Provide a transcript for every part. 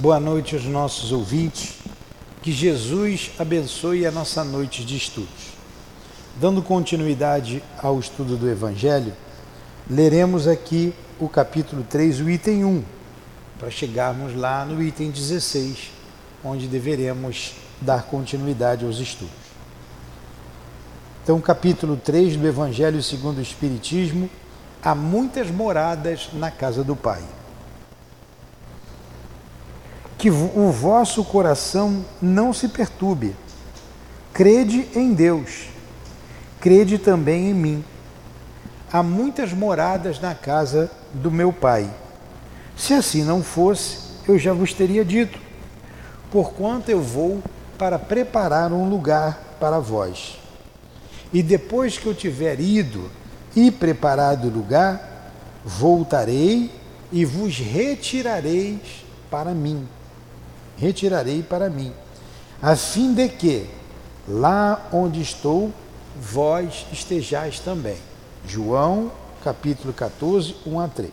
Boa noite aos nossos ouvintes. Que Jesus abençoe a nossa noite de estudos. Dando continuidade ao estudo do Evangelho, leremos aqui o capítulo 3, o item 1, para chegarmos lá no item 16, onde deveremos dar continuidade aos estudos. Então, capítulo 3 do Evangelho segundo o Espiritismo, há muitas moradas na casa do Pai. Que o vosso coração não se perturbe. Crede em Deus, crede também em mim. Há muitas moradas na casa do meu Pai. Se assim não fosse, eu já vos teria dito, porquanto eu vou para preparar um lugar para vós. E depois que eu tiver ido e preparado o lugar, voltarei e vos retirareis para mim. Retirarei para mim, a fim de que lá onde estou, vós estejais também. João, capítulo 14, 1 a 3.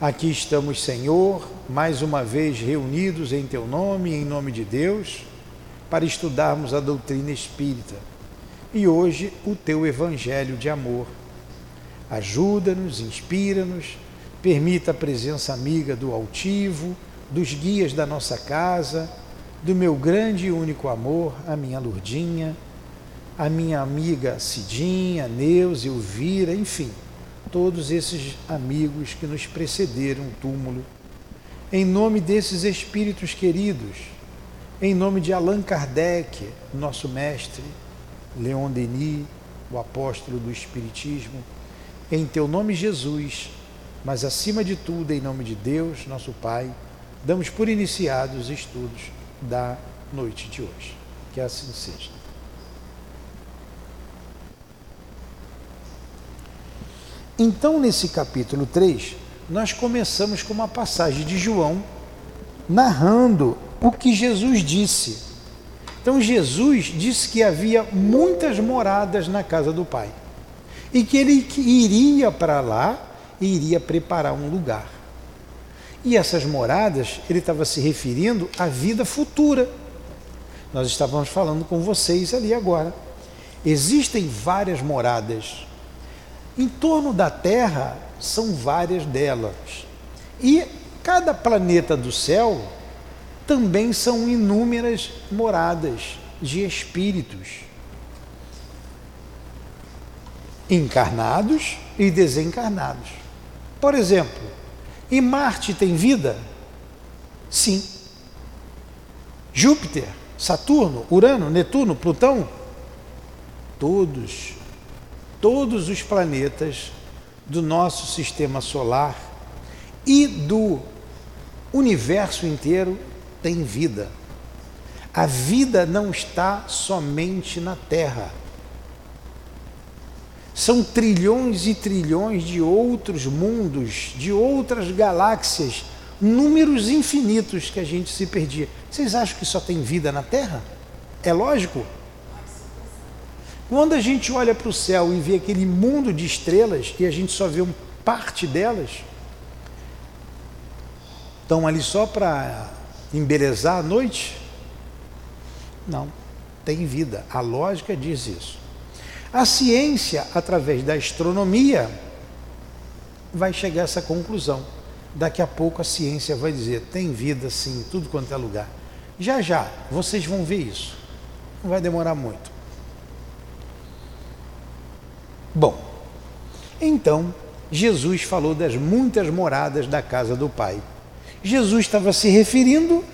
Aqui estamos, Senhor, mais uma vez reunidos em Teu nome e em nome de Deus, para estudarmos a doutrina espírita e hoje o teu evangelho de amor. Ajuda-nos, inspira-nos, permita a presença amiga do altivo, dos guias da nossa casa, do meu grande e único amor, a minha Lurdinha, a minha amiga Cidinha, Neuza, Elvira, enfim, todos esses amigos que nos precederam o túmulo. Em nome desses espíritos queridos, em nome de Allan Kardec, nosso mestre, Leon Denis, o apóstolo do Espiritismo, em teu nome, Jesus, mas acima de tudo, em nome de Deus, nosso Pai, damos por iniciados os estudos da noite de hoje. Que assim seja. Então, nesse capítulo 3, nós começamos com uma passagem de João narrando o que Jesus disse então Jesus disse que havia muitas moradas na casa do Pai e que ele iria para lá e iria preparar um lugar. E essas moradas, ele estava se referindo à vida futura. Nós estávamos falando com vocês ali agora. Existem várias moradas. Em torno da Terra são várias delas. E cada planeta do céu também são inúmeras moradas de espíritos encarnados e desencarnados. Por exemplo, e Marte tem vida? Sim. Júpiter, Saturno, Urano, Netuno, Plutão? Todos, todos os planetas do nosso sistema solar e do universo inteiro tem vida. A vida não está somente na Terra. São trilhões e trilhões de outros mundos, de outras galáxias, números infinitos que a gente se perdia. Vocês acham que só tem vida na Terra? É lógico? Quando a gente olha para o céu e vê aquele mundo de estrelas e a gente só vê uma parte delas, estão ali só para embelezar a noite? Não, tem vida. A lógica diz isso. A ciência, através da astronomia, vai chegar a essa conclusão. Daqui a pouco a ciência vai dizer: tem vida sim, tudo quanto é lugar. Já já, vocês vão ver isso. Não vai demorar muito. Bom, então Jesus falou das muitas moradas da casa do Pai. Jesus estava se referindo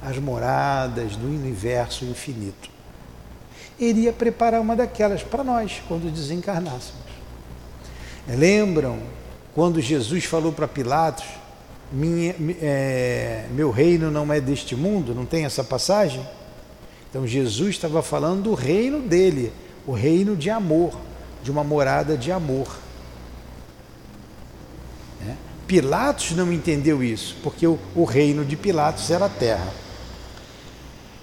às moradas do universo infinito. Ele ia preparar uma daquelas para nós quando desencarnássemos. Lembram quando Jesus falou para Pilatos: minha, é, Meu reino não é deste mundo? Não tem essa passagem? Então Jesus estava falando do reino dele, o reino de amor, de uma morada de amor. Pilatos não entendeu isso, porque o, o reino de Pilatos era a terra.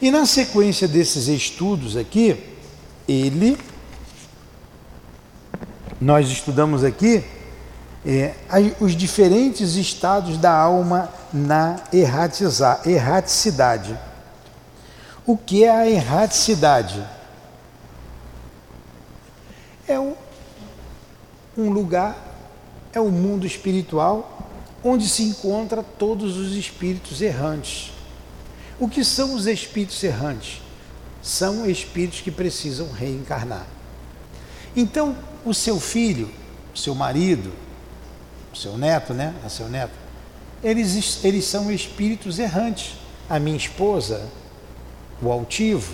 E na sequência desses estudos aqui, ele, nós estudamos aqui é, os diferentes estados da alma na erraticidade. O que é a erraticidade? É um, um lugar, é o um mundo espiritual onde se encontra todos os espíritos errantes. O que são os espíritos errantes? São espíritos que precisam reencarnar. Então, o seu filho, o seu marido, o seu neto, né? A seu neto, eles, eles são espíritos errantes. A minha esposa, o altivo,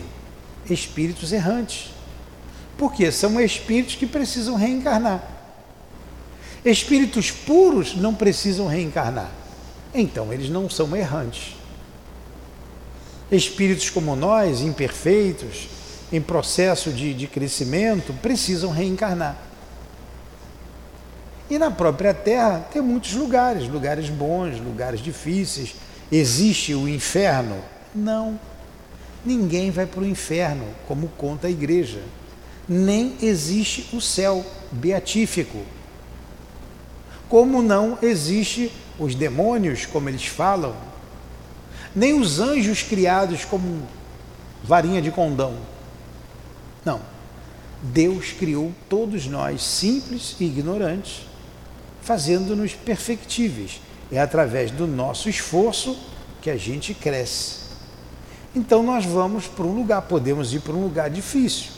espíritos errantes. Porque são espíritos que precisam reencarnar. Espíritos puros não precisam reencarnar. Então, eles não são errantes. Espíritos como nós, imperfeitos, em processo de, de crescimento, precisam reencarnar. E na própria Terra tem muitos lugares, lugares bons, lugares difíceis. Existe o inferno? Não. Ninguém vai para o inferno, como conta a igreja. Nem existe o céu beatífico. Como não existe os demônios, como eles falam, nem os anjos criados como varinha de condão. Não. Deus criou todos nós simples e ignorantes fazendo-nos perfectíveis. É através do nosso esforço que a gente cresce. Então nós vamos para um lugar, podemos ir para um lugar difícil.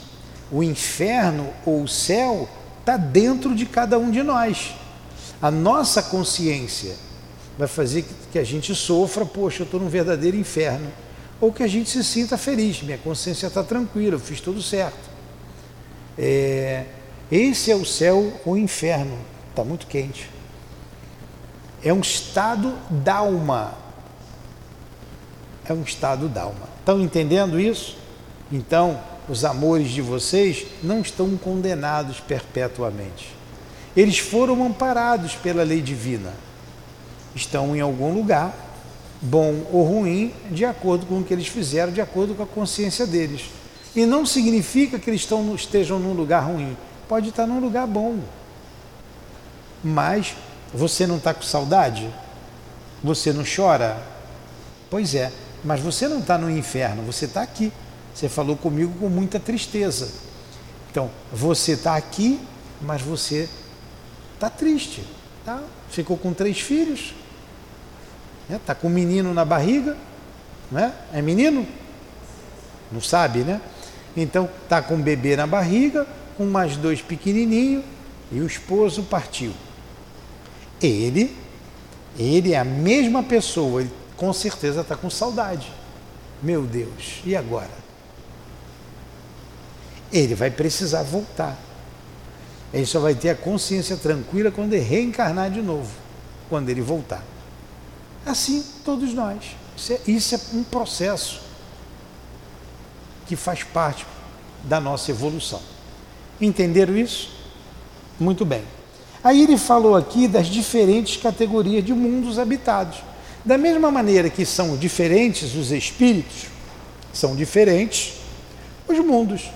O inferno ou o céu está dentro de cada um de nós. A nossa consciência vai fazer que a gente sofra, poxa, eu estou num verdadeiro inferno. Ou que a gente se sinta feliz, minha consciência está tranquila, eu fiz tudo certo. É, esse é o céu ou inferno está muito quente. É um estado d'alma. É um estado d'alma. Estão entendendo isso? Então, os amores de vocês não estão condenados perpetuamente. Eles foram amparados pela lei divina. Estão em algum lugar, bom ou ruim, de acordo com o que eles fizeram, de acordo com a consciência deles. E não significa que eles estão, estejam num lugar ruim. Pode estar num lugar bom. Mas você não está com saudade? Você não chora? Pois é, mas você não está no inferno, você está aqui. Você falou comigo com muita tristeza. Então, você está aqui, mas você está triste. Tá? Ficou com três filhos, está né? Tá com um menino na barriga, né? é menino? Não sabe, né? Então, está com um bebê na barriga, com mais dois pequenininhos, e o esposo partiu. Ele, ele é a mesma pessoa, ele com certeza está com saudade. Meu Deus, e agora? Ele vai precisar voltar. Ele só vai ter a consciência tranquila quando ele reencarnar de novo, quando ele voltar. Assim, todos nós. Isso é, isso é um processo que faz parte da nossa evolução. Entenderam isso? Muito bem. Aí ele falou aqui das diferentes categorias de mundos habitados. Da mesma maneira que são diferentes os espíritos, são diferentes os mundos.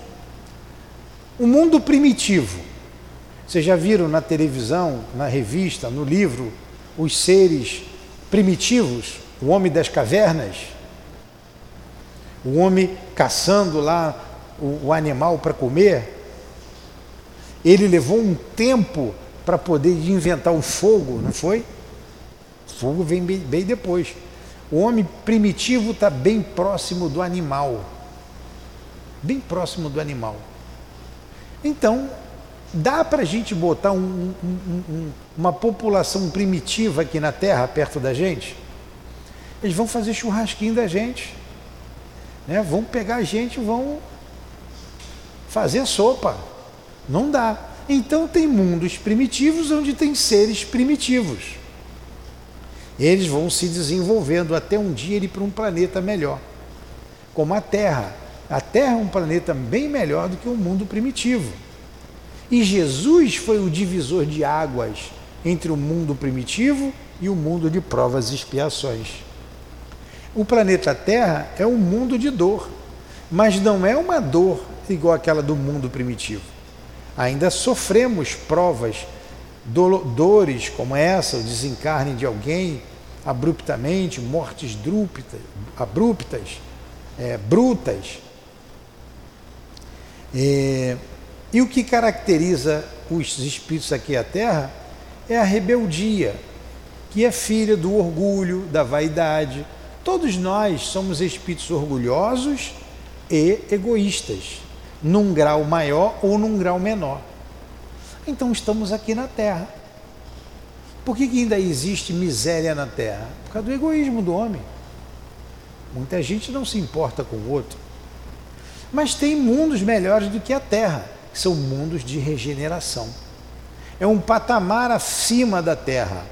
O mundo primitivo. Vocês já viram na televisão, na revista, no livro, os seres primitivos, o homem das cavernas, o homem caçando lá o, o animal para comer. Ele levou um tempo para poder inventar o fogo, não foi? O fogo vem bem, bem depois. O homem primitivo está bem próximo do animal. Bem próximo do animal. Então, dá para a gente botar um, um, um, uma população primitiva aqui na Terra, perto da gente? Eles vão fazer churrasquinho da gente. Né? Vão pegar a gente vão fazer sopa. Não dá. Então tem mundos primitivos onde tem seres primitivos. Eles vão se desenvolvendo até um dia ir para um planeta melhor, como a Terra. A Terra é um planeta bem melhor do que o mundo primitivo. E Jesus foi o divisor de águas entre o mundo primitivo e o mundo de provas e expiações. O planeta Terra é um mundo de dor, mas não é uma dor igual aquela do mundo primitivo ainda sofremos provas dores como essa, o desencarne de alguém abruptamente, mortes drúpitas, abruptas, é, brutas. É, e o que caracteriza os espíritos aqui à Terra é a rebeldia, que é filha do orgulho, da vaidade. Todos nós somos espíritos orgulhosos e egoístas, num grau maior ou num grau menor. Então estamos aqui na Terra. Por que, que ainda existe miséria na Terra? Por causa do egoísmo do homem. Muita gente não se importa com o outro. Mas tem mundos melhores do que a Terra, são mundos de regeneração. É um patamar acima da Terra.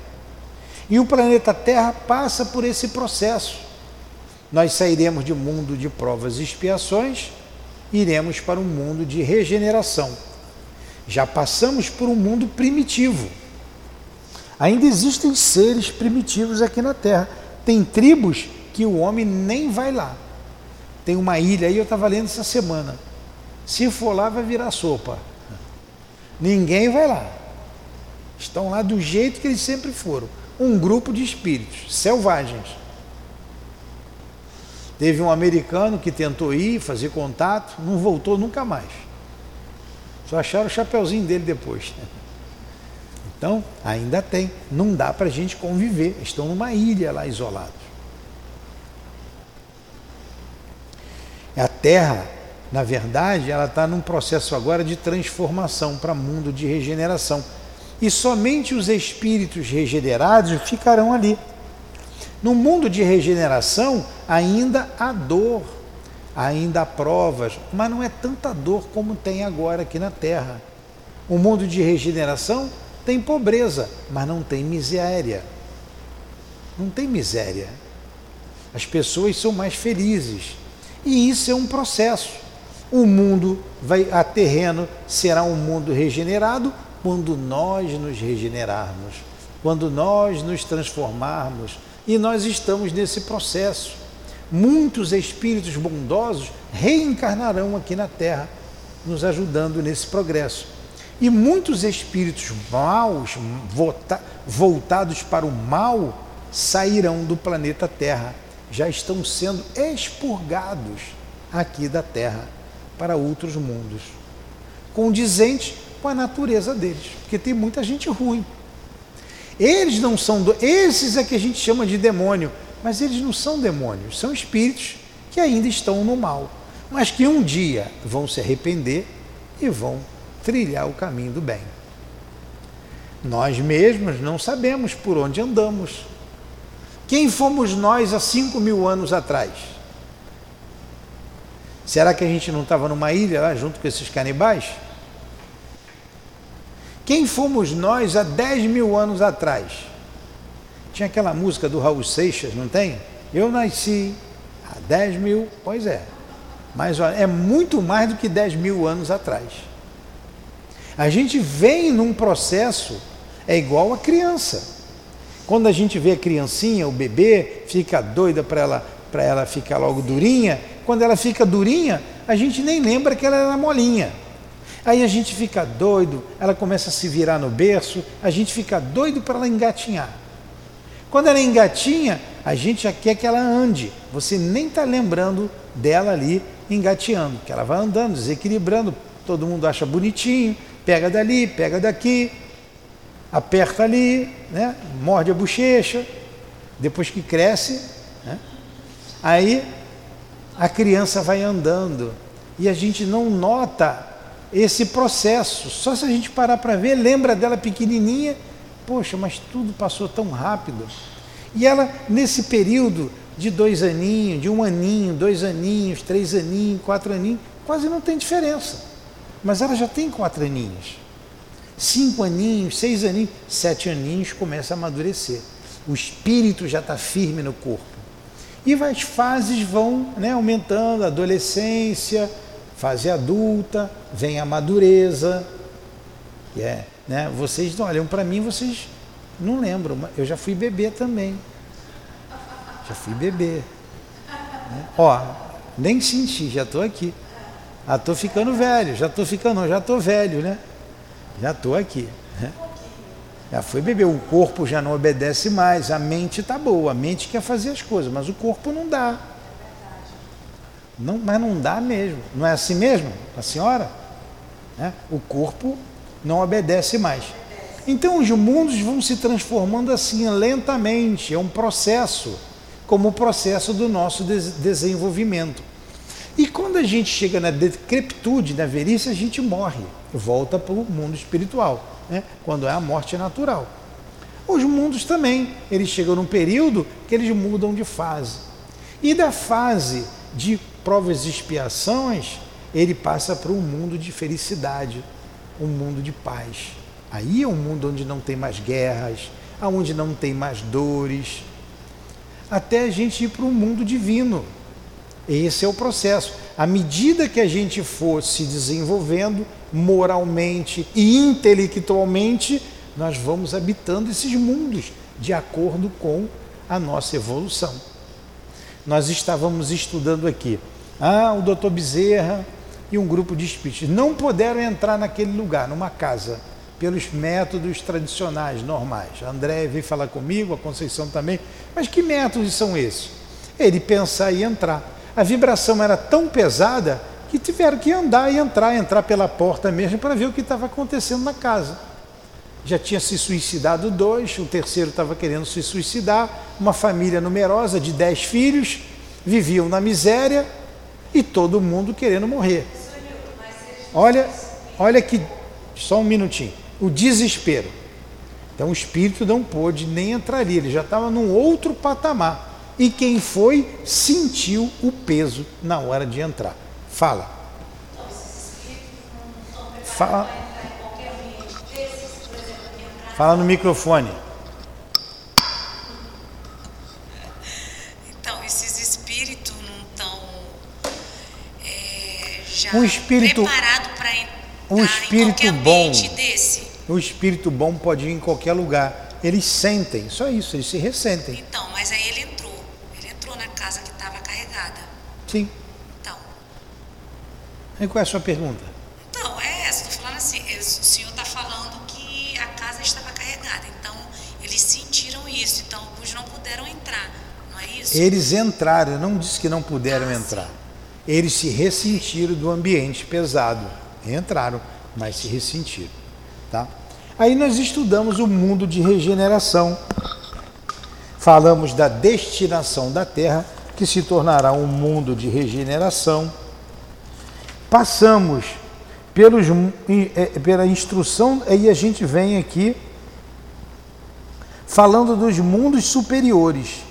E o planeta Terra passa por esse processo. Nós sairemos de um mundo de provas e expiações, iremos para um mundo de regeneração. Já passamos por um mundo primitivo. Ainda existem seres primitivos aqui na Terra. Tem tribos que o homem nem vai lá. Tem uma ilha aí, eu estava lendo essa semana. Se for lá, vai virar sopa. Ninguém vai lá. Estão lá do jeito que eles sempre foram. Um grupo de espíritos selvagens. Teve um americano que tentou ir, fazer contato, não voltou nunca mais. Só acharam o chapeuzinho dele depois. Então, ainda tem. Não dá para a gente conviver. Estão numa ilha lá isolados. A Terra, na verdade, ela está num processo agora de transformação para mundo de regeneração. E somente os espíritos regenerados ficarão ali. No mundo de regeneração, ainda há dor, ainda há provas, mas não é tanta dor como tem agora aqui na Terra. O mundo de regeneração tem pobreza, mas não tem miséria. Não tem miséria. As pessoas são mais felizes. E isso é um processo. O mundo vai a terreno será um mundo regenerado quando nós nos regenerarmos, quando nós nos transformarmos, e nós estamos nesse processo. Muitos espíritos bondosos reencarnarão aqui na Terra, nos ajudando nesse progresso. E muitos espíritos maus, voltados para o mal, sairão do planeta Terra, já estão sendo expurgados aqui da Terra para outros mundos, condizente com a natureza deles, porque tem muita gente ruim. Eles não são, do... esses é que a gente chama de demônio, mas eles não são demônios, são espíritos que ainda estão no mal, mas que um dia vão se arrepender e vão trilhar o caminho do bem. Nós mesmos não sabemos por onde andamos. Quem fomos nós há cinco mil anos atrás? Será que a gente não estava numa ilha lá junto com esses canibais? Quem fomos nós há dez mil anos atrás? Tinha aquela música do Raul Seixas, não tem? Eu nasci há 10 mil, pois é. Mas olha, é muito mais do que 10 mil anos atrás. A gente vem num processo, é igual a criança. Quando a gente vê a criancinha, o bebê, fica doida para ela, ela ficar logo durinha. Quando ela fica durinha, a gente nem lembra que ela era molinha. Aí a gente fica doido, ela começa a se virar no berço, a gente fica doido para ela engatinhar. Quando ela engatinha, a gente já quer que ela ande. Você nem está lembrando dela ali engateando, que ela vai andando, desequilibrando. Todo mundo acha bonitinho, pega dali, pega daqui, aperta ali, né? morde a bochecha. Depois que cresce, né? aí a criança vai andando e a gente não nota esse processo. Só se a gente parar para ver, lembra dela pequenininha Poxa, mas tudo passou tão rápido. E ela, nesse período de dois aninhos, de um aninho, dois aninhos, três aninhos, quatro aninhos, quase não tem diferença. Mas ela já tem quatro aninhos. Cinco aninhos, seis aninhos, sete aninhos começa a amadurecer. O espírito já está firme no corpo. E as fases vão né, aumentando, adolescência, fase adulta, vem a madureza. Yeah. Né? Vocês olham para mim, vocês não lembram, mas eu já fui bebê também. Já fui bebê. Né? Ó, nem senti, já estou aqui. Ah, estou ficando velho, já estou ficando, já estou velho, né? Já estou aqui. Né? Já foi beber, o corpo já não obedece mais, a mente está boa, a mente quer fazer as coisas, mas o corpo não dá. Não, mas não dá mesmo. Não é assim mesmo, a senhora? É? O corpo não obedece mais. Então os mundos vão se transformando assim lentamente, é um processo, como o processo do nosso desenvolvimento. E quando a gente chega na decrepitude, na velhice, a gente morre, volta para o mundo espiritual, né? quando é a morte natural. Os mundos também, eles chegam num período que eles mudam de fase. E da fase de provas e expiações, ele passa para um mundo de felicidade, um mundo de paz. Aí é um mundo onde não tem mais guerras, onde não tem mais dores, até a gente ir para um mundo divino. Esse é o processo. À medida que a gente for se desenvolvendo moralmente e intelectualmente, nós vamos habitando esses mundos de acordo com a nossa evolução. Nós estávamos estudando aqui. Ah, o doutor Bezerra e um grupo de espíritos não puderam entrar naquele lugar, numa casa pelos métodos tradicionais, normais. A André veio falar comigo, a Conceição também. Mas que métodos são esses? Ele pensar e entrar. A vibração era tão pesada que tiveram que andar e entrar, entrar pela porta mesmo para ver o que estava acontecendo na casa. Já tinha se suicidado dois, o terceiro estava querendo se suicidar, uma família numerosa de dez filhos, viviam na miséria e todo mundo querendo morrer. Olha, olha que só um minutinho o desespero. Então o espírito não pôde nem entrar ali, ele já estava num outro patamar. E quem foi sentiu o peso na hora de entrar. Fala. Fala. Fala no microfone. Então, esses espíritos não estão é, já um espírito, preparado para entrar um espírito bom. desse. O espírito bom pode ir em qualquer lugar. Eles sentem, só isso, eles se ressentem. Então, mas aí ele entrou. Ele entrou na casa que estava carregada. Sim. Então. E qual é a sua pergunta? Então, é essa. Estou falando assim, o senhor está falando que a casa estava carregada. Então, eles sentiram isso. Então, alguns não puderam entrar. Não é isso? Eles entraram, eu não disse que não puderam ah, entrar. Sim. Eles se ressentiram do ambiente pesado. Entraram, mas se ressentiram. Tá? Aí nós estudamos o mundo de regeneração. Falamos da destinação da Terra, que se tornará um mundo de regeneração. Passamos pelos, é, pela instrução, aí a gente vem aqui falando dos mundos superiores.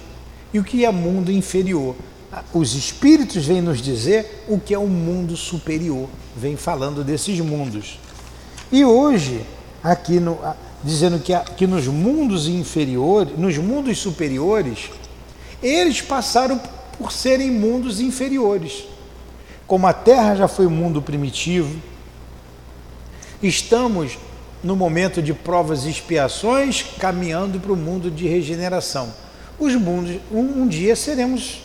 E o que é mundo inferior? Os espíritos vêm nos dizer o que é o um mundo superior, vem falando desses mundos. E hoje, aqui no, dizendo que, que nos mundos inferiores, nos mundos superiores, eles passaram por serem mundos inferiores. Como a Terra já foi um mundo primitivo, estamos no momento de provas e expiações, caminhando para o mundo de regeneração. Os mundos, um, um dia seremos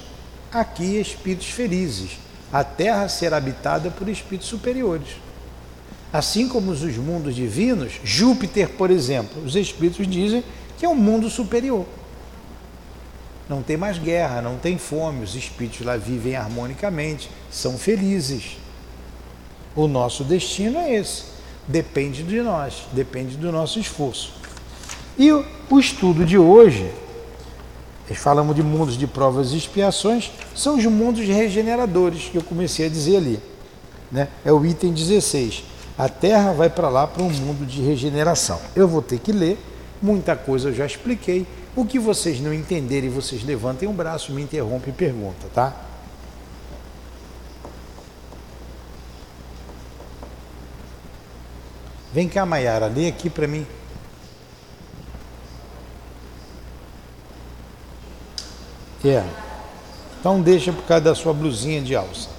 aqui espíritos felizes. A Terra será habitada por espíritos superiores. Assim como os mundos divinos, Júpiter, por exemplo, os espíritos dizem que é um mundo superior. Não tem mais guerra, não tem fome, os espíritos lá vivem harmonicamente, são felizes. O nosso destino é esse. Depende de nós, depende do nosso esforço. E o, estudo de hoje, falamos de mundos de provas e expiações, são os mundos regeneradores que eu comecei a dizer ali. Né? É o item 16 a Terra vai para lá para um mundo de regeneração. Eu vou ter que ler, muita coisa eu já expliquei. O que vocês não entenderem, vocês levantem um braço, me interrompem e perguntam, tá? Vem cá, Mayara, lê aqui para mim. É. Então deixa por causa da sua blusinha de alça.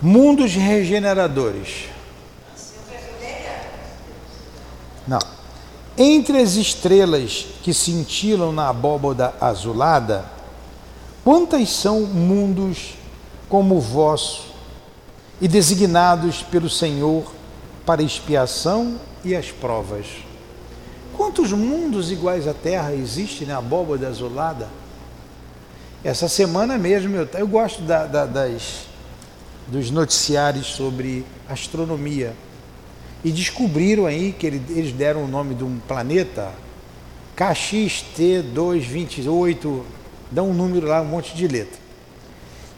Mundos regeneradores. Não. Entre as estrelas que cintilam na abóboda azulada, quantas são mundos como o vosso e designados pelo Senhor para expiação e as provas? Quantos mundos iguais à Terra existem na abóbada azulada? Essa semana mesmo eu, eu gosto da, da, das, dos noticiários sobre astronomia. E descobriram aí que ele, eles deram o nome de um planeta, KXT228, dão um número lá, um monte de letra.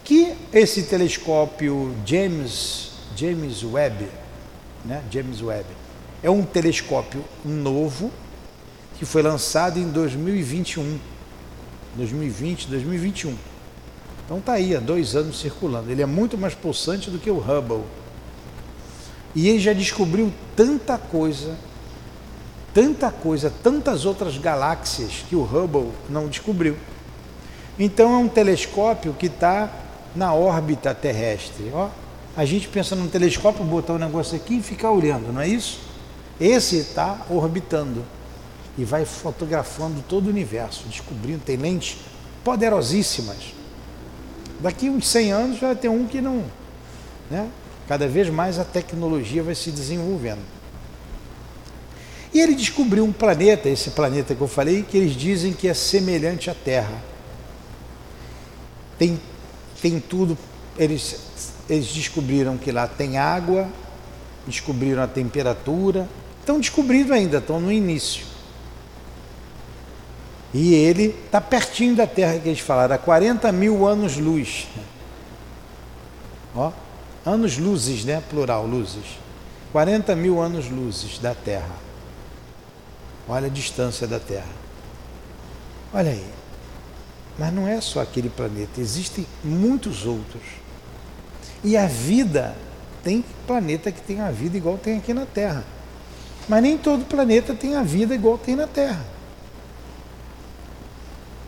Que esse telescópio James, James Webb, né? James Webb, é um telescópio novo que foi lançado em 2021. 2020, 2021. Então tá aí, há dois anos circulando. Ele é muito mais pulsante do que o Hubble. E ele já descobriu tanta coisa, tanta coisa, tantas outras galáxias que o Hubble não descobriu. Então é um telescópio que está na órbita terrestre. Ó, a gente pensa num telescópio, botar um negócio aqui e ficar olhando, não é isso? Esse está orbitando e vai fotografando todo o universo, descobrindo, tem lentes poderosíssimas. Daqui uns 100 anos vai ter um que não. Né? Cada vez mais a tecnologia vai se desenvolvendo. E ele descobriu um planeta, esse planeta que eu falei, que eles dizem que é semelhante à Terra. Tem, tem tudo, eles, eles descobriram que lá tem água, descobriram a temperatura, estão descobrindo ainda, estão no início. E ele está pertinho da Terra que eles falaram, a 40 mil anos-luz. Ó, anos-luzes, né? Plural, luzes. 40 mil anos-luzes da Terra. Olha a distância da Terra. Olha aí. Mas não é só aquele planeta, existem muitos outros. E a vida, tem planeta que tem a vida igual tem aqui na Terra. Mas nem todo planeta tem a vida igual tem na Terra.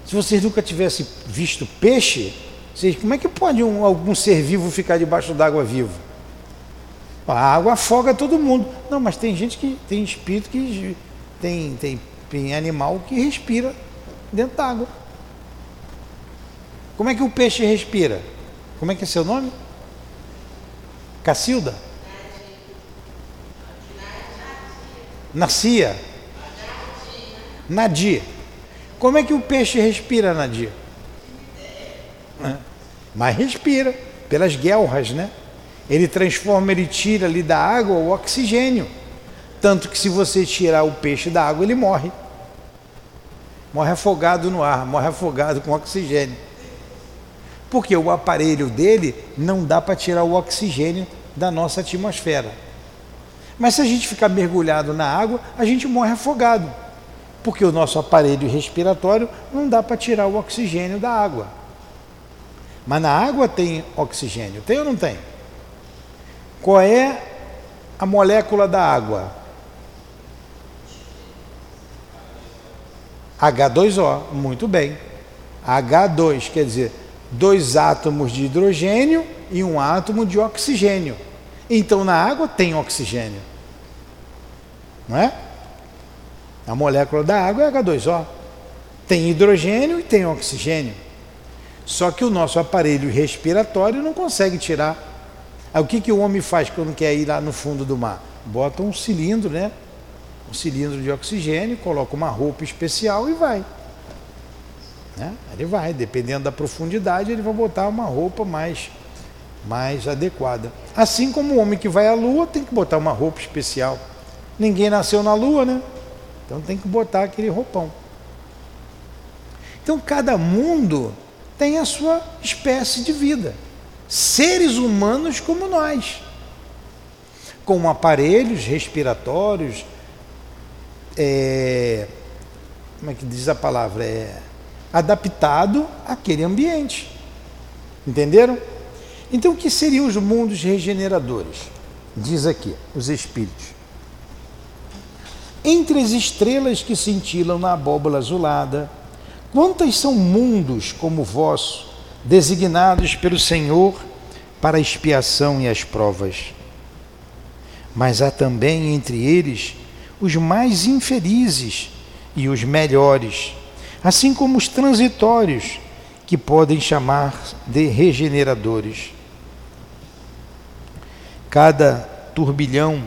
Se vocês nunca tivessem visto peixe, vocês, como é que pode um, algum ser vivo ficar debaixo d'água vivo? A água afoga todo mundo. Não, mas tem gente que tem espírito que tem, tem, tem animal que respira dentro d'água. Como é que o peixe respira? Como é que é seu nome? Cacilda? Nascia? Nadia. Como é que o peixe respira, Nadia? É. Mas respira, pelas guelras, né? Ele transforma, ele tira ali da água o oxigênio. Tanto que se você tirar o peixe da água, ele morre. Morre afogado no ar, morre afogado com oxigênio. Porque o aparelho dele não dá para tirar o oxigênio da nossa atmosfera. Mas se a gente ficar mergulhado na água, a gente morre afogado porque o nosso aparelho respiratório não dá para tirar o oxigênio da água. Mas na água tem oxigênio, tem ou não tem? Qual é a molécula da água? H2O, muito bem. H2 quer dizer dois átomos de hidrogênio e um átomo de oxigênio. Então na água tem oxigênio. Não é? A molécula da água é H2O. Tem hidrogênio e tem oxigênio. Só que o nosso aparelho respiratório não consegue tirar. Aí o que, que o homem faz quando quer ir lá no fundo do mar? Bota um cilindro, né? Um cilindro de oxigênio, coloca uma roupa especial e vai. Né? Ele vai, dependendo da profundidade, ele vai botar uma roupa mais, mais adequada. Assim como o homem que vai à lua tem que botar uma roupa especial. Ninguém nasceu na lua, né? Então tem que botar aquele roupão. Então cada mundo tem a sua espécie de vida. Seres humanos como nós, com aparelhos respiratórios, é, como é que diz a palavra? É adaptado àquele ambiente. Entenderam? Então, o que seriam os mundos regeneradores? Diz aqui, os espíritos. Entre as estrelas que cintilam na abóbola azulada, quantas são mundos como o vosso, designados pelo Senhor para a expiação e as provas? Mas há também entre eles os mais infelizes e os melhores, assim como os transitórios, que podem chamar de regeneradores. Cada turbilhão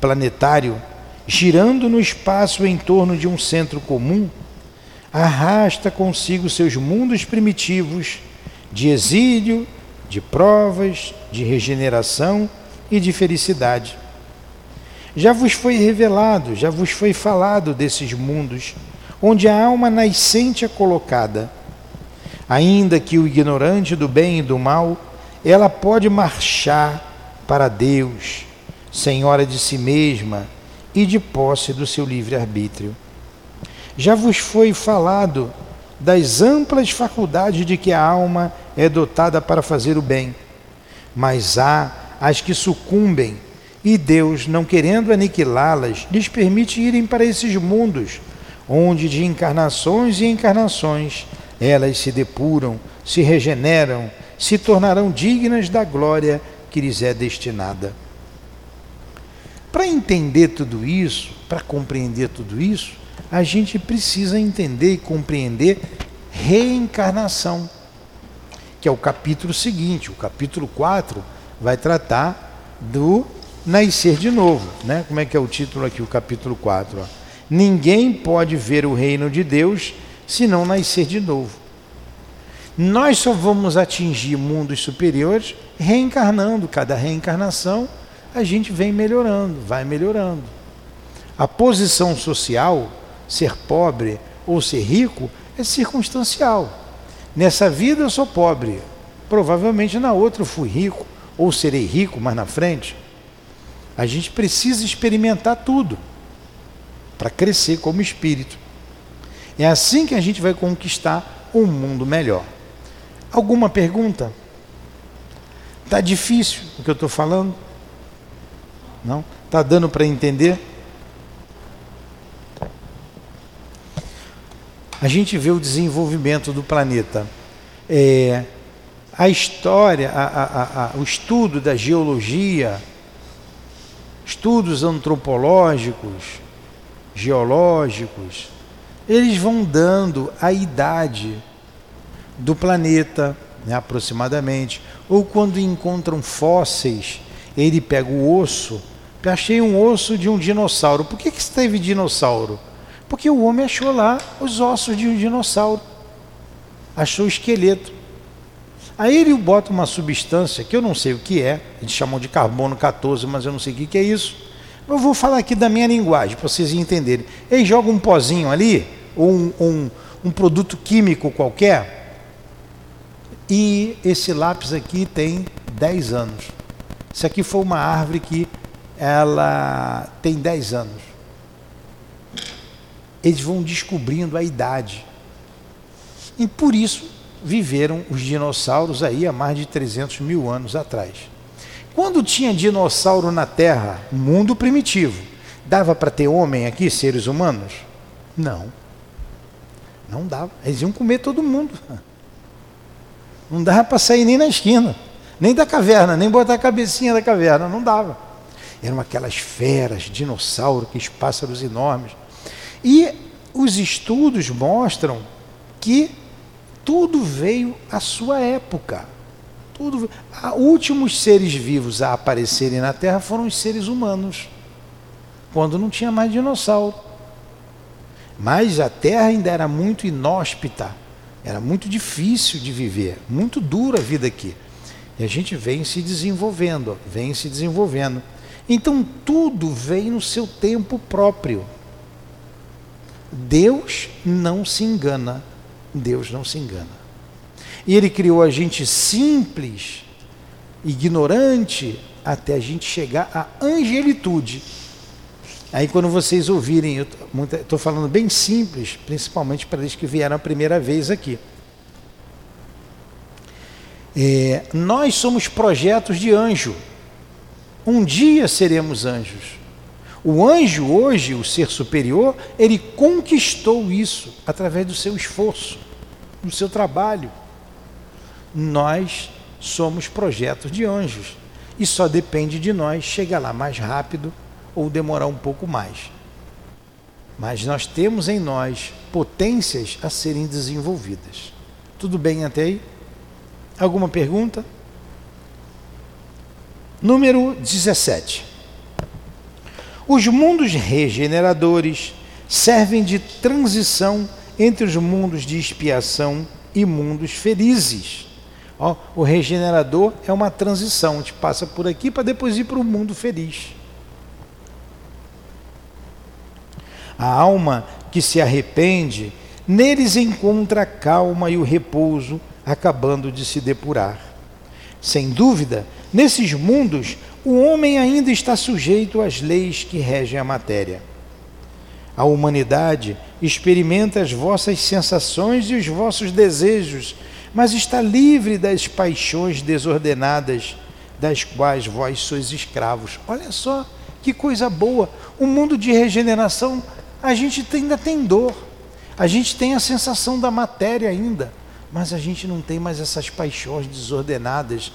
planetário girando no espaço em torno de um centro comum, arrasta consigo seus mundos primitivos de exílio, de provas, de regeneração e de felicidade. Já vos foi revelado, já vos foi falado desses mundos, onde a alma nascente é colocada. Ainda que o ignorante do bem e do mal, ela pode marchar para Deus, senhora de si mesma e de posse do seu livre-arbítrio. Já vos foi falado das amplas faculdades de que a alma é dotada para fazer o bem, mas há as que sucumbem e Deus, não querendo aniquilá-las, lhes permite irem para esses mundos, onde de encarnações e encarnações elas se depuram, se regeneram, se tornarão dignas da glória que lhes é destinada. Para entender tudo isso, para compreender tudo isso, a gente precisa entender e compreender reencarnação, que é o capítulo seguinte. O capítulo 4 vai tratar do nascer de novo. Né? Como é que é o título aqui, o capítulo 4? Ó. Ninguém pode ver o reino de Deus se não nascer de novo. Nós só vamos atingir mundos superiores reencarnando. Cada reencarnação a gente vem melhorando, vai melhorando. A posição social, ser pobre ou ser rico, é circunstancial. Nessa vida eu sou pobre, provavelmente na outra eu fui rico, ou serei rico mais na frente. A gente precisa experimentar tudo para crescer como espírito. É assim que a gente vai conquistar um mundo melhor. Alguma pergunta? Tá difícil o que eu estou falando? Não? Tá dando para entender? A gente vê o desenvolvimento do planeta. É, a história, a, a, a, o estudo da geologia, estudos antropológicos, geológicos, eles vão dando a idade do planeta, né, aproximadamente. Ou quando encontram fósseis, ele pega o osso. Achei um osso de um dinossauro. Por que, que teve dinossauro? Porque o homem achou lá os ossos de um dinossauro. Achou o esqueleto. Aí ele bota uma substância que eu não sei o que é, eles chamam de carbono 14, mas eu não sei o que é isso. Eu vou falar aqui da minha linguagem, para vocês entenderem. Ele joga um pozinho ali, ou um, um, um produto químico qualquer, e esse lápis aqui tem 10 anos. Isso aqui foi uma árvore que ela tem 10 anos. Eles vão descobrindo a idade. E por isso viveram os dinossauros aí há mais de 300 mil anos atrás. Quando tinha dinossauro na Terra, mundo primitivo, dava para ter homem aqui, seres humanos? Não. Não dava. Eles iam comer todo mundo. Não dava para sair nem na esquina, nem da caverna, nem botar a cabecinha da caverna, não dava. Eram aquelas feras, dinossauros, aqueles pássaros enormes. E os estudos mostram que tudo veio à sua época. Tudo, últimos seres vivos a aparecerem na Terra foram os seres humanos, quando não tinha mais dinossauro. Mas a Terra ainda era muito inóspita, era muito difícil de viver, muito dura a vida aqui. E a gente vem se desenvolvendo, vem se desenvolvendo. Então tudo vem no seu tempo próprio. Deus não se engana. Deus não se engana. E Ele criou a gente simples, ignorante, até a gente chegar à angelitude. Aí quando vocês ouvirem, eu estou falando bem simples, principalmente para eles que vieram a primeira vez aqui. É, nós somos projetos de anjo. Um dia seremos anjos. O anjo hoje, o ser superior, ele conquistou isso através do seu esforço, do seu trabalho. Nós somos projetos de anjos e só depende de nós chegar lá mais rápido ou demorar um pouco mais. Mas nós temos em nós potências a serem desenvolvidas. Tudo bem até aí? Alguma pergunta? Número 17. Os mundos regeneradores servem de transição entre os mundos de expiação e mundos felizes. Ó, o regenerador é uma transição, a gente passa por aqui para depois ir para o mundo feliz. A alma que se arrepende, neles encontra a calma e o repouso, acabando de se depurar. Sem dúvida, nesses mundos, o homem ainda está sujeito às leis que regem a matéria. A humanidade experimenta as vossas sensações e os vossos desejos, mas está livre das paixões desordenadas das quais vós sois escravos. Olha só que coisa boa! O mundo de regeneração, a gente ainda tem dor, a gente tem a sensação da matéria ainda, mas a gente não tem mais essas paixões desordenadas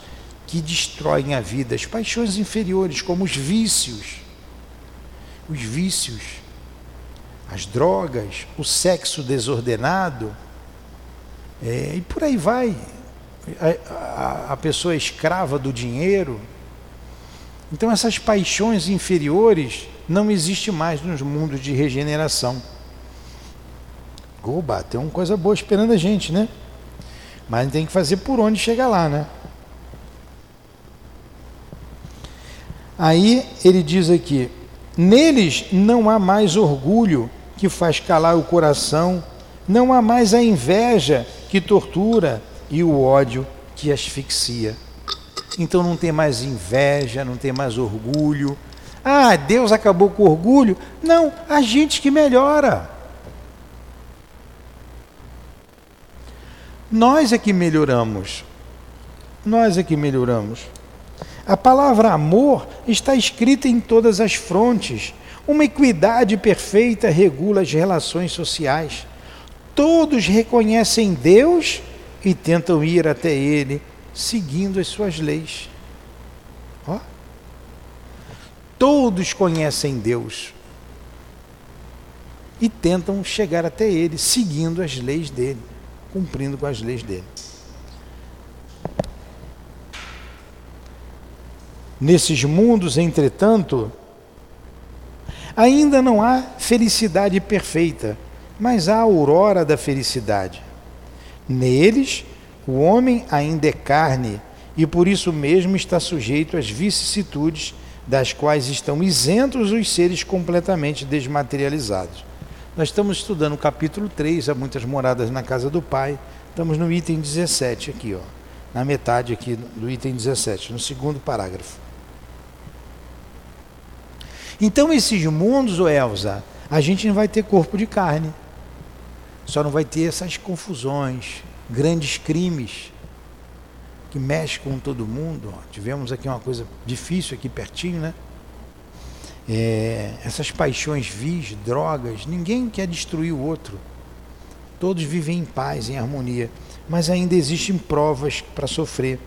que destroem a vida, as paixões inferiores, como os vícios. Os vícios, as drogas, o sexo desordenado, é, e por aí vai. A, a, a pessoa é escrava do dinheiro. Então, essas paixões inferiores não existem mais nos mundos de regeneração. Oba, tem uma coisa boa esperando a gente, né? Mas tem que fazer por onde chegar lá, né? Aí ele diz aqui: neles não há mais orgulho que faz calar o coração, não há mais a inveja que tortura e o ódio que asfixia. Então não tem mais inveja, não tem mais orgulho. Ah, Deus acabou com o orgulho? Não, a gente que melhora. Nós é que melhoramos. Nós é que melhoramos. A palavra amor está escrita em todas as frontes. Uma equidade perfeita regula as relações sociais. Todos reconhecem Deus e tentam ir até Ele, seguindo as suas leis. Ó. Todos conhecem Deus e tentam chegar até Ele, seguindo as leis dele, cumprindo com as leis dele. Nesses mundos, entretanto, ainda não há felicidade perfeita, mas há a aurora da felicidade. Neles, o homem ainda é carne e por isso mesmo está sujeito às vicissitudes das quais estão isentos os seres completamente desmaterializados. Nós estamos estudando o capítulo 3, há muitas moradas na casa do Pai. Estamos no item 17 aqui, ó, na metade aqui do item 17, no segundo parágrafo. Então, esses mundos, Elza, a gente não vai ter corpo de carne. Só não vai ter essas confusões, grandes crimes que mexem com todo mundo. Tivemos aqui uma coisa difícil aqui pertinho, né? É, essas paixões vis, drogas, ninguém quer destruir o outro. Todos vivem em paz, em harmonia, mas ainda existem provas para sofrer.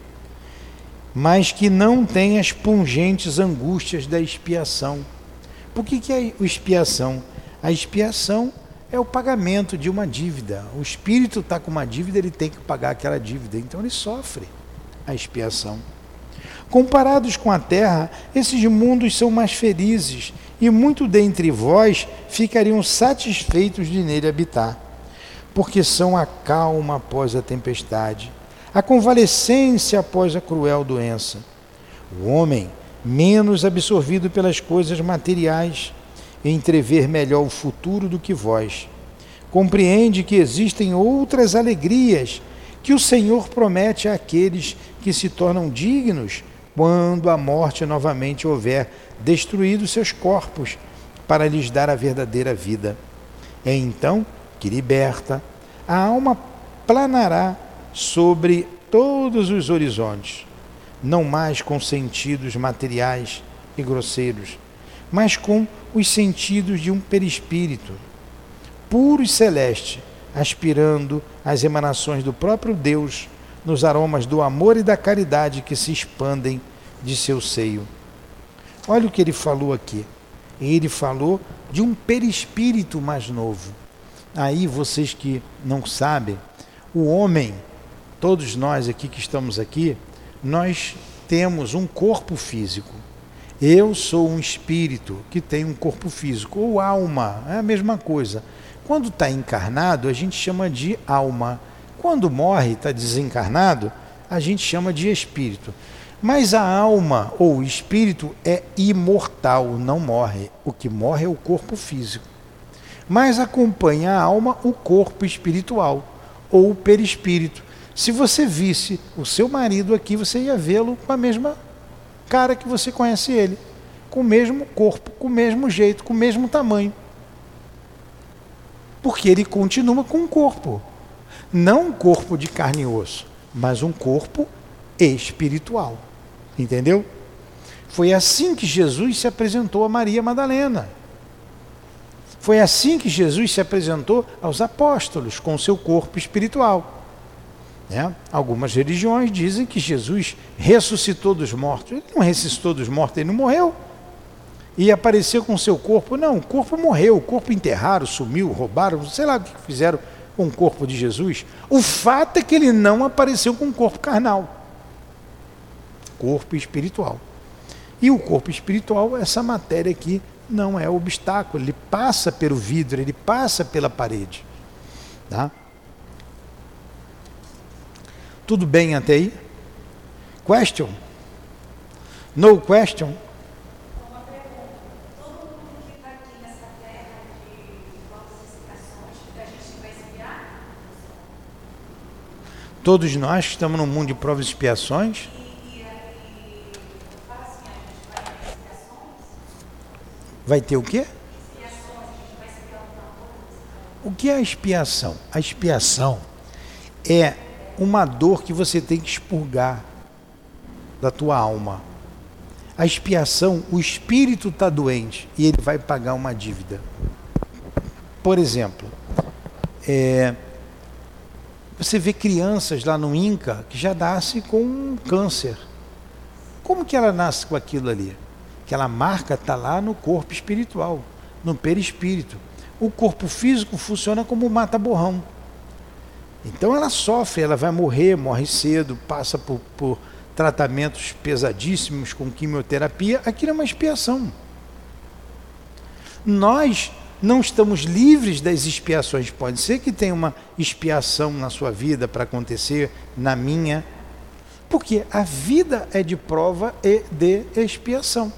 Mas que não têm as pungentes angústias da expiação por que, que é expiação? A expiação é o pagamento de uma dívida. O espírito está com uma dívida, ele tem que pagar aquela dívida. Então ele sofre a expiação. Comparados com a terra, esses mundos são mais felizes, e muito dentre vós ficariam satisfeitos de nele habitar, porque são a calma após a tempestade, a convalescência após a cruel doença. O homem menos absorvido pelas coisas materiais, entrever melhor o futuro do que vós. Compreende que existem outras alegrias que o Senhor promete àqueles que se tornam dignos quando a morte novamente houver destruído seus corpos para lhes dar a verdadeira vida. É então que liberta, a alma planará sobre todos os horizontes não mais com sentidos materiais e grosseiros, mas com os sentidos de um perispírito, puro e celeste, aspirando às emanações do próprio Deus, nos aromas do amor e da caridade que se expandem de seu seio. Olha o que ele falou aqui. Ele falou de um perispírito mais novo. Aí vocês que não sabem, o homem, todos nós aqui que estamos aqui, nós temos um corpo físico. Eu sou um espírito que tem um corpo físico, ou alma, é a mesma coisa. Quando está encarnado, a gente chama de alma. Quando morre, está desencarnado, a gente chama de espírito. Mas a alma ou espírito é imortal, não morre. O que morre é o corpo físico. Mas acompanha a alma o corpo espiritual ou o perispírito. Se você visse o seu marido aqui, você ia vê-lo com a mesma cara que você conhece ele, com o mesmo corpo, com o mesmo jeito, com o mesmo tamanho. Porque ele continua com um corpo. Não um corpo de carne e osso, mas um corpo espiritual. Entendeu? Foi assim que Jesus se apresentou a Maria Madalena. Foi assim que Jesus se apresentou aos apóstolos, com seu corpo espiritual. Né? Algumas religiões dizem que Jesus ressuscitou dos mortos. Ele não ressuscitou dos mortos, ele não morreu. E apareceu com seu corpo. Não, o corpo morreu, o corpo enterraram, sumiu, roubaram, sei lá o que fizeram com o corpo de Jesus. O fato é que ele não apareceu com o corpo carnal corpo espiritual. E o corpo espiritual, essa matéria aqui, não é obstáculo, ele passa pelo vidro, ele passa pela parede. Tá? Tudo bem até aí? Question? No question? Todos nós que estamos no mundo de provas e expiações. Vai ter o quê? O que é a expiação? A expiação é uma dor que você tem que expurgar da tua alma. A expiação, o espírito está doente e ele vai pagar uma dívida. Por exemplo, é, você vê crianças lá no Inca que já nascem com um câncer. Como que ela nasce com aquilo ali? Aquela marca está lá no corpo espiritual, no perispírito. O corpo físico funciona como mata-borrão. Então ela sofre, ela vai morrer, morre cedo, passa por, por tratamentos pesadíssimos com quimioterapia. Aquilo é uma expiação. Nós não estamos livres das expiações. Pode ser que tenha uma expiação na sua vida para acontecer, na minha, porque a vida é de prova e de expiação.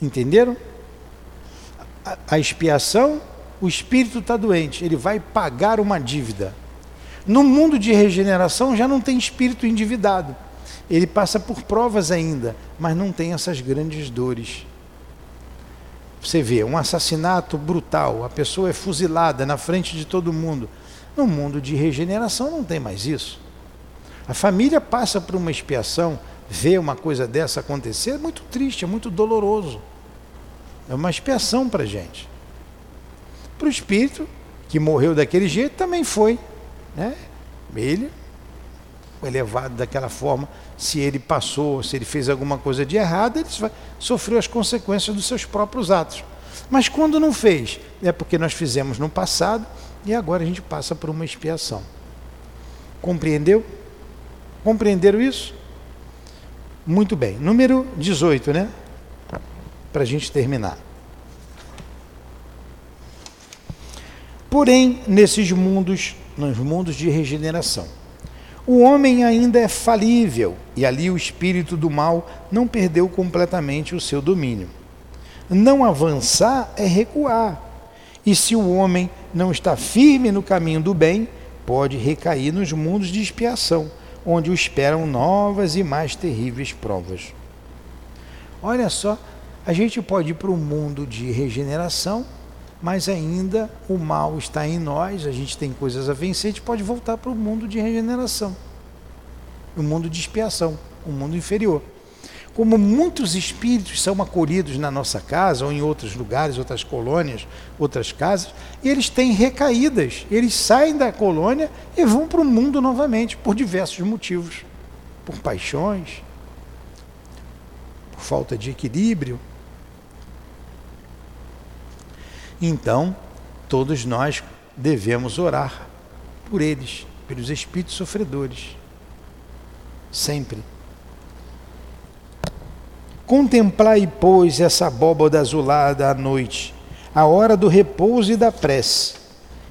Entenderam? A, a expiação o espírito está doente, ele vai pagar uma dívida. No mundo de regeneração já não tem espírito endividado. Ele passa por provas ainda, mas não tem essas grandes dores. Você vê um assassinato brutal, a pessoa é fuzilada na frente de todo mundo. No mundo de regeneração não tem mais isso. A família passa por uma expiação, vê uma coisa dessa acontecer, é muito triste, é muito doloroso. É uma expiação para a gente. Para o espírito, que morreu daquele jeito, também foi. Né? Ele foi levado daquela forma. Se ele passou, se ele fez alguma coisa de errado, ele sofreu as consequências dos seus próprios atos. Mas quando não fez, é porque nós fizemos no passado e agora a gente passa por uma expiação. Compreendeu? Compreenderam isso? Muito bem. Número 18, né? Para a gente terminar. Porém, nesses mundos, nos mundos de regeneração, o homem ainda é falível e ali o espírito do mal não perdeu completamente o seu domínio. Não avançar é recuar. E se o homem não está firme no caminho do bem, pode recair nos mundos de expiação, onde o esperam novas e mais terríveis provas. Olha só, a gente pode ir para o mundo de regeneração mas ainda o mal está em nós, a gente tem coisas a vencer, a gente pode voltar para o mundo de regeneração, o mundo de expiação, o mundo inferior. Como muitos espíritos são acolhidos na nossa casa ou em outros lugares, outras colônias, outras casas, eles têm recaídas, eles saem da colônia e vão para o mundo novamente, por diversos motivos, por paixões, por falta de equilíbrio, Então, todos nós devemos orar por eles, pelos espíritos sofredores. Sempre. Contemplai, pois, essa abóboda azulada à noite, a hora do repouso e da prece,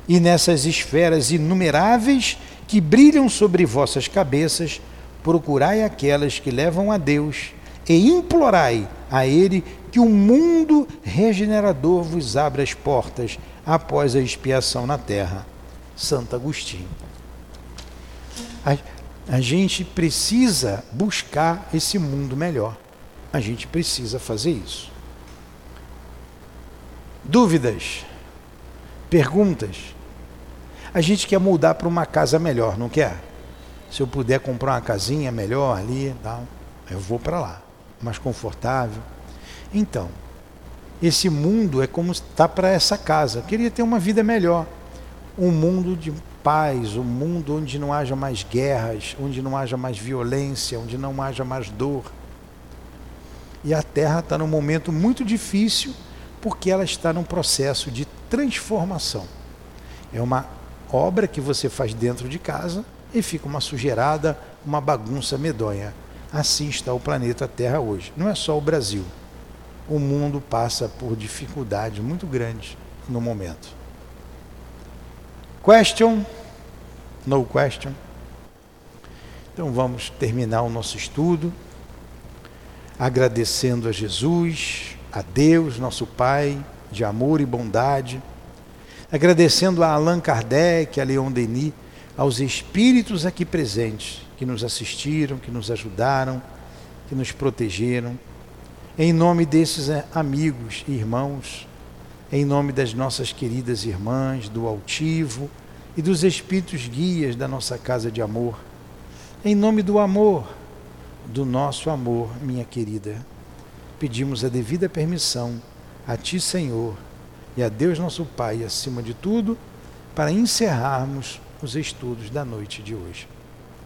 e nessas esferas inumeráveis que brilham sobre vossas cabeças, procurai aquelas que levam a Deus e implorai a Ele que o mundo regenerador vos abra as portas após a expiação na terra. Santo Agostinho. A, a gente precisa buscar esse mundo melhor. A gente precisa fazer isso. Dúvidas? Perguntas? A gente quer mudar para uma casa melhor, não quer? Se eu puder comprar uma casinha melhor ali, tal, eu vou para lá, mais confortável. Então, esse mundo é como está para essa casa. Eu queria ter uma vida melhor, um mundo de paz, um mundo onde não haja mais guerras, onde não haja mais violência, onde não haja mais dor. E a Terra está num momento muito difícil porque ela está num processo de transformação. É uma obra que você faz dentro de casa e fica uma sujeirada, uma bagunça medonha. Assim está o planeta Terra hoje. Não é só o Brasil. O mundo passa por dificuldades muito grandes no momento. Question? No question? Então vamos terminar o nosso estudo agradecendo a Jesus, a Deus, nosso Pai, de amor e bondade agradecendo a Allan Kardec, a Leon Denis, aos espíritos aqui presentes que nos assistiram, que nos ajudaram, que nos protegeram. Em nome desses eh, amigos e irmãos, em nome das nossas queridas irmãs, do altivo e dos espíritos guias da nossa casa de amor, em nome do amor, do nosso amor, minha querida, pedimos a devida permissão a Ti, Senhor e a Deus nosso Pai, acima de tudo, para encerrarmos os estudos da noite de hoje.